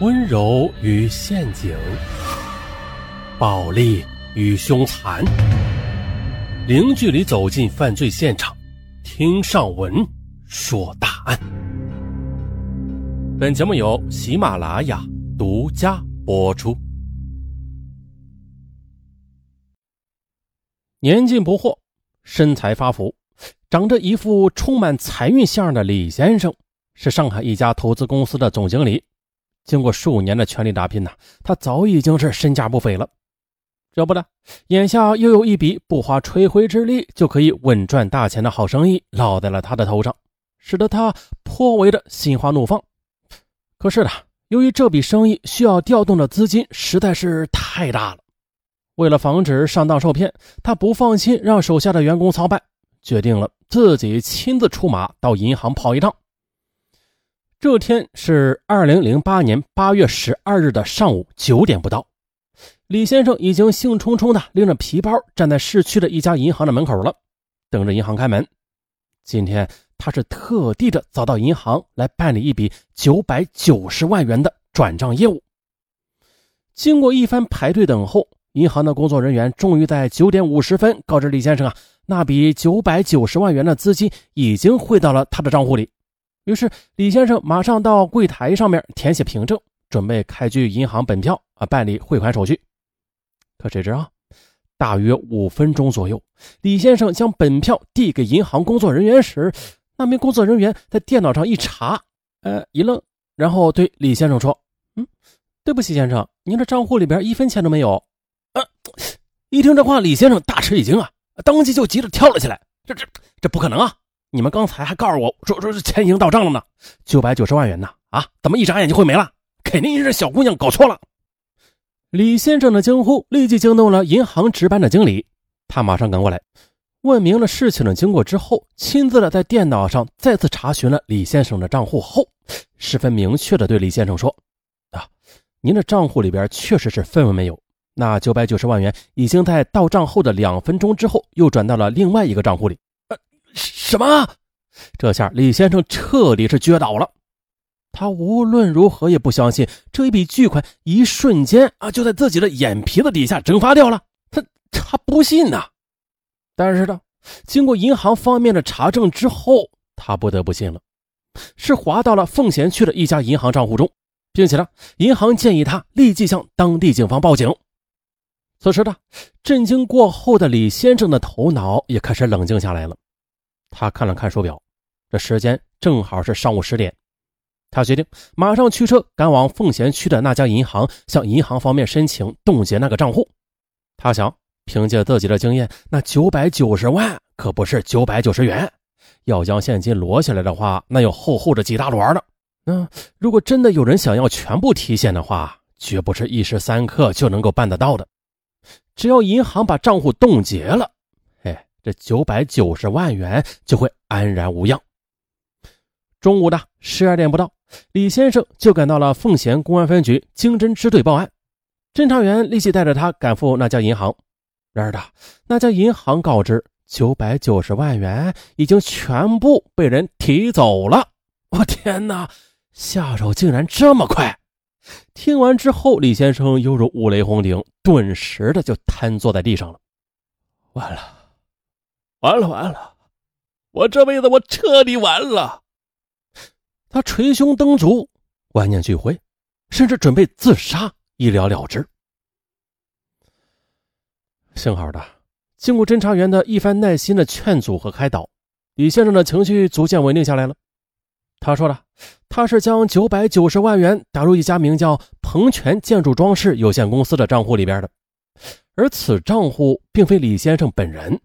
温柔与陷阱，暴力与凶残，零距离走进犯罪现场，听上文说大案。本节目由喜马拉雅独家播出。年近不惑，身材发福，长着一副充满财运相的李先生，是上海一家投资公司的总经理。经过数年的全力打拼呐，他早已经是身价不菲了。这不的，眼下又有一笔不花吹灰之力就可以稳赚大钱的好生意落在了他的头上，使得他颇为的心花怒放。可是呢，由于这笔生意需要调动的资金实在是太大了，为了防止上当受骗，他不放心让手下的员工操办，决定了自己亲自出马到银行跑一趟。这天是二零零八年八月十二日的上午九点不到，李先生已经兴冲冲的拎着皮包站在市区的一家银行的门口了，等着银行开门。今天他是特地的早到银行来办理一笔九百九十万元的转账业务。经过一番排队等候，银行的工作人员终于在九点五十分告知李先生啊，那笔九百九十万元的资金已经汇到了他的账户里。于是，李先生马上到柜台上面填写凭证，准备开具银行本票啊，办理汇款手续。可谁知啊，大约五分钟左右，李先生将本票递给银行工作人员时，那名工作人员在电脑上一查，呃，一愣，然后对李先生说：“嗯，对不起，先生，您的账户里边一分钱都没有。”呃，一听这话，李先生大吃一惊啊，当即就急着跳了起来：“这这这不可能啊！”你们刚才还告诉我说说是钱已经到账了呢，九百九十万元呢？啊，怎么一眨眼就会没了？肯定是小姑娘搞错了。李先生的惊呼立即惊动了银行值班的经理，他马上赶过来，问明了事情的经过之后，亲自的在电脑上再次查询了李先生的账户后，十分明确的对李先生说：“啊，您的账户里边确实是分文没有，那九百九十万元已经在到账后的两分钟之后又转到了另外一个账户里。”什么？这下李先生彻底是撅倒了。他无论如何也不相信这一笔巨款一瞬间啊就在自己的眼皮子底下蒸发掉了。他他不信呐。但是呢，经过银行方面的查证之后，他不得不信了，是划到了奉贤区的一家银行账户中，并且呢，银行建议他立即向当地警方报警。此时呢，震惊过后的李先生的头脑也开始冷静下来了。他看了看手表，这时间正好是上午十点。他决定马上驱车赶往奉贤区的那家银行，向银行方面申请冻结那个账户。他想，凭借自己的经验，那九百九十万可不是九百九十元，要将现金摞下来的话，那有厚厚的几大摞呢。那如果真的有人想要全部提现的话，绝不是一时三刻就能够办得到的。只要银行把账户冻结了。这九百九十万元就会安然无恙。中午的十二点不到，李先生就赶到了奉贤公安分局经侦支队报案。侦查员立即带着他赶赴那家银行。然而的，那家银行告知九百九十万元已经全部被人提走了。我天哪，下手竟然这么快！听完之后，李先生犹如五雷轰顶，顿时的就瘫坐在地上了。完了。完了完了，我这辈子我彻底完了。他捶胸蹬足，万念俱灰，甚至准备自杀，一了了之。幸好的，经过侦查员的一番耐心的劝阻和开导，李先生的情绪逐渐稳定下来了。他说了，他是将九百九十万元打入一家名叫鹏泉建筑装饰有限公司的账户里边的，而此账户并非李先生本人。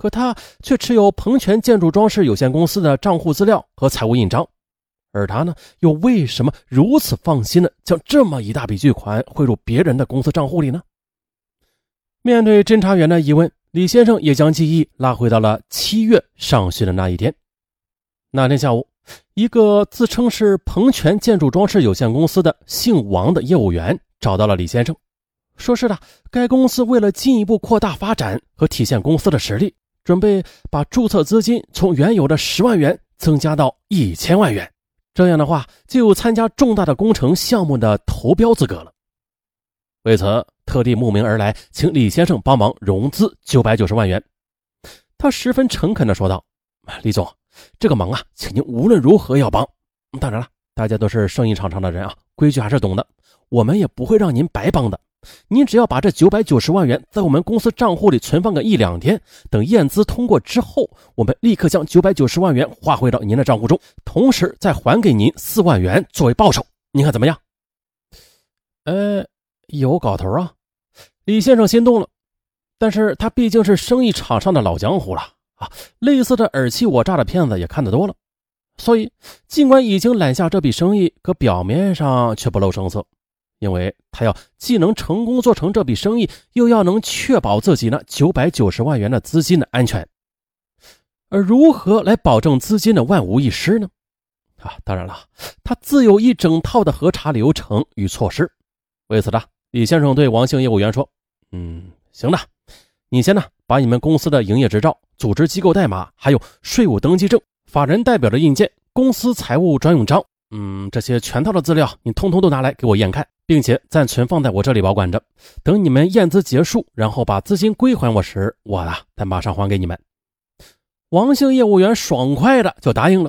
可他却持有鹏泉建筑装饰有限公司的账户资料和财务印章，而他呢，又为什么如此放心的将这么一大笔巨款汇入别人的公司账户里呢？面对侦查员的疑问，李先生也将记忆拉回到了七月上旬的那一天。那天下午，一个自称是鹏泉建筑装饰有限公司的姓王的业务员找到了李先生，说是的，该公司为了进一步扩大发展和体现公司的实力。准备把注册资金从原有的十万元增加到一千万元，这样的话就有参加重大的工程项目的投标资格了。为此，特地慕名而来，请李先生帮忙融资九百九十万元。他十分诚恳地说道：“李总，这个忙啊，请您无论如何要帮。当然了，大家都是生意场上的人啊，规矩还是懂的。我们也不会让您白帮的。您只要把这九百九十万元在我们公司账户里存放个一两天，等验资通过之后，我们立刻将九百九十万元划回到您的账户中，同时再还给您四万元作为报酬。您看怎么样？”呃。有搞头啊！李先生心动了，但是他毕竟是生意场上的老江湖了啊，类似的尔虞我诈的骗子也看得多了，所以尽管已经揽下这笔生意，可表面上却不露声色，因为他要既能成功做成这笔生意，又要能确保自己那九百九十万元的资金的安全。而如何来保证资金的万无一失呢？啊，当然了，他自有一整套的核查流程与措施。为此呢。李先生对王姓业务员说：“嗯，行的，你先呢，把你们公司的营业执照、组织机构代码，还有税务登记证、法人代表的印鉴、公司财务专用章，嗯，这些全套的资料，你通通都拿来给我验看，并且暂存放在我这里保管着。等你们验资结束，然后把资金归还我时，我啊，再马上还给你们。”王姓业务员爽快的就答应了。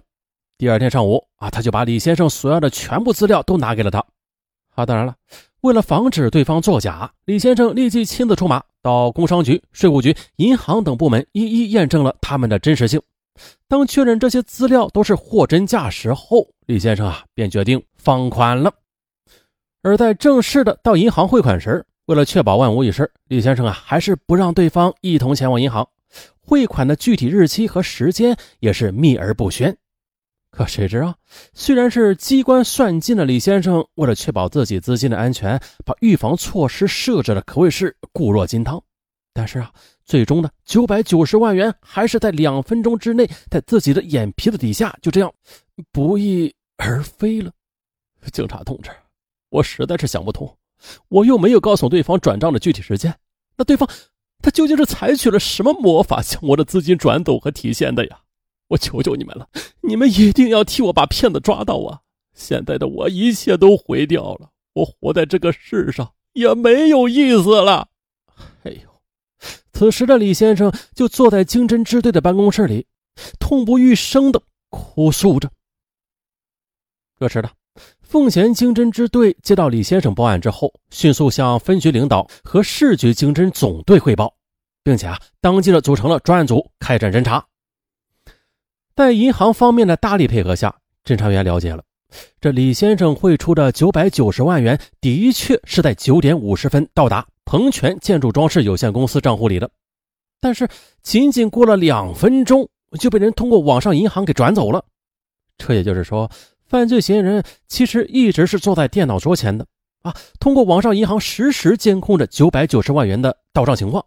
第二天上午啊，他就把李先生所要的全部资料都拿给了他。啊，当然了。为了防止对方作假，李先生立即亲自出马，到工商局、税务局、银行等部门一一验证了他们的真实性。当确认这些资料都是货真价实后，李先生啊便决定放款了。而在正式的到银行汇款时，为了确保万无一失，李先生啊还是不让对方一同前往银行。汇款的具体日期和时间也是秘而不宣。可谁知啊，虽然是机关算尽的李先生，为了确保自己资金的安全，把预防措施设置的可谓是固若金汤。但是啊，最终呢，九百九十万元还是在两分钟之内，在自己的眼皮子底下就这样不翼而飞了。警察同志，我实在是想不通，我又没有告诉对方转账的具体时间，那对方他究竟是采取了什么魔法将我的资金转走和提现的呀？我求求你们了，你们一定要替我把骗子抓到啊！现在的我一切都毁掉了，我活在这个世上也没有意思了。哎呦，此时的李先生就坐在经侦支队的办公室里，痛不欲生的哭诉着。这时的奉贤经侦支队接到李先生报案之后，迅速向分局领导和市局经侦总队汇报，并且啊，当即的组成了专案组开展侦查。在银行方面的大力配合下，侦查员了解了，这李先生汇出的九百九十万元的确是在九点五十分到达鹏泉建筑装饰有限公司账户里的，但是仅仅过了两分钟就被人通过网上银行给转走了。这也就是说，犯罪嫌疑人其实一直是坐在电脑桌前的啊，通过网上银行实时监控着九百九十万元的到账情况。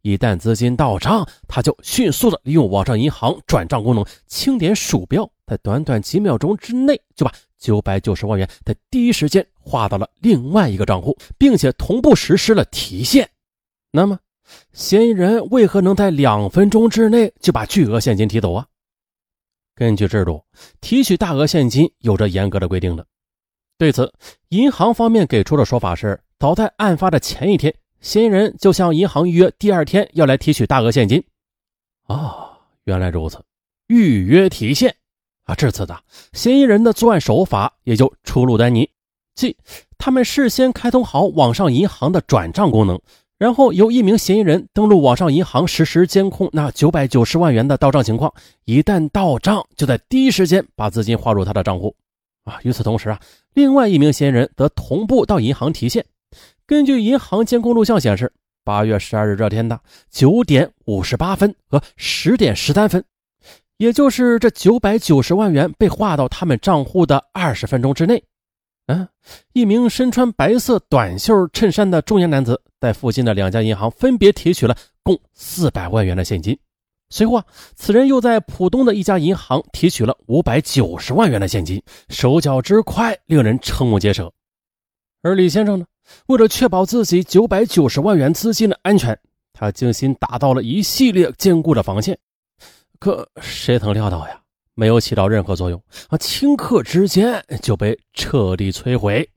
一旦资金到账，他就迅速的利用网上银行转账功能，轻点鼠标，在短短几秒钟之内就把九百九十万元在第一时间划到了另外一个账户，并且同步实施了提现。那么，嫌疑人为何能在两分钟之内就把巨额现金提走啊？根据制度，提取大额现金有着严格的规定的。对此，银行方面给出的说法是，早在案发的前一天。嫌疑人就向银行预约，第二天要来提取大额现金。啊，原来如此，预约提现啊！至此的嫌疑人的作案手法也就初露端倪，即他们事先开通好网上银行的转账功能，然后由一名嫌疑人登录网上银行实时监控那九百九十万元的到账情况，一旦到账，就在第一时间把资金划入他的账户。啊，与此同时啊，另外一名嫌疑人则同步到银行提现。根据银行监控录像显示，八月十二日这天的九点五十八分和十点十三分，也就是这九百九十万元被划到他们账户的二十分钟之内，嗯，一名身穿白色短袖衬衫的中年男子在附近的两家银行分别提取了共四百万元的现金。随后啊，此人又在浦东的一家银行提取了五百九十万元的现金，手脚之快令人瞠目结舌。而李先生呢？为了确保自己九百九十万元资金的安全，他精心打造了一系列坚固的防线。可谁曾料到呀？没有起到任何作用啊，顷刻之间就被彻底摧毁。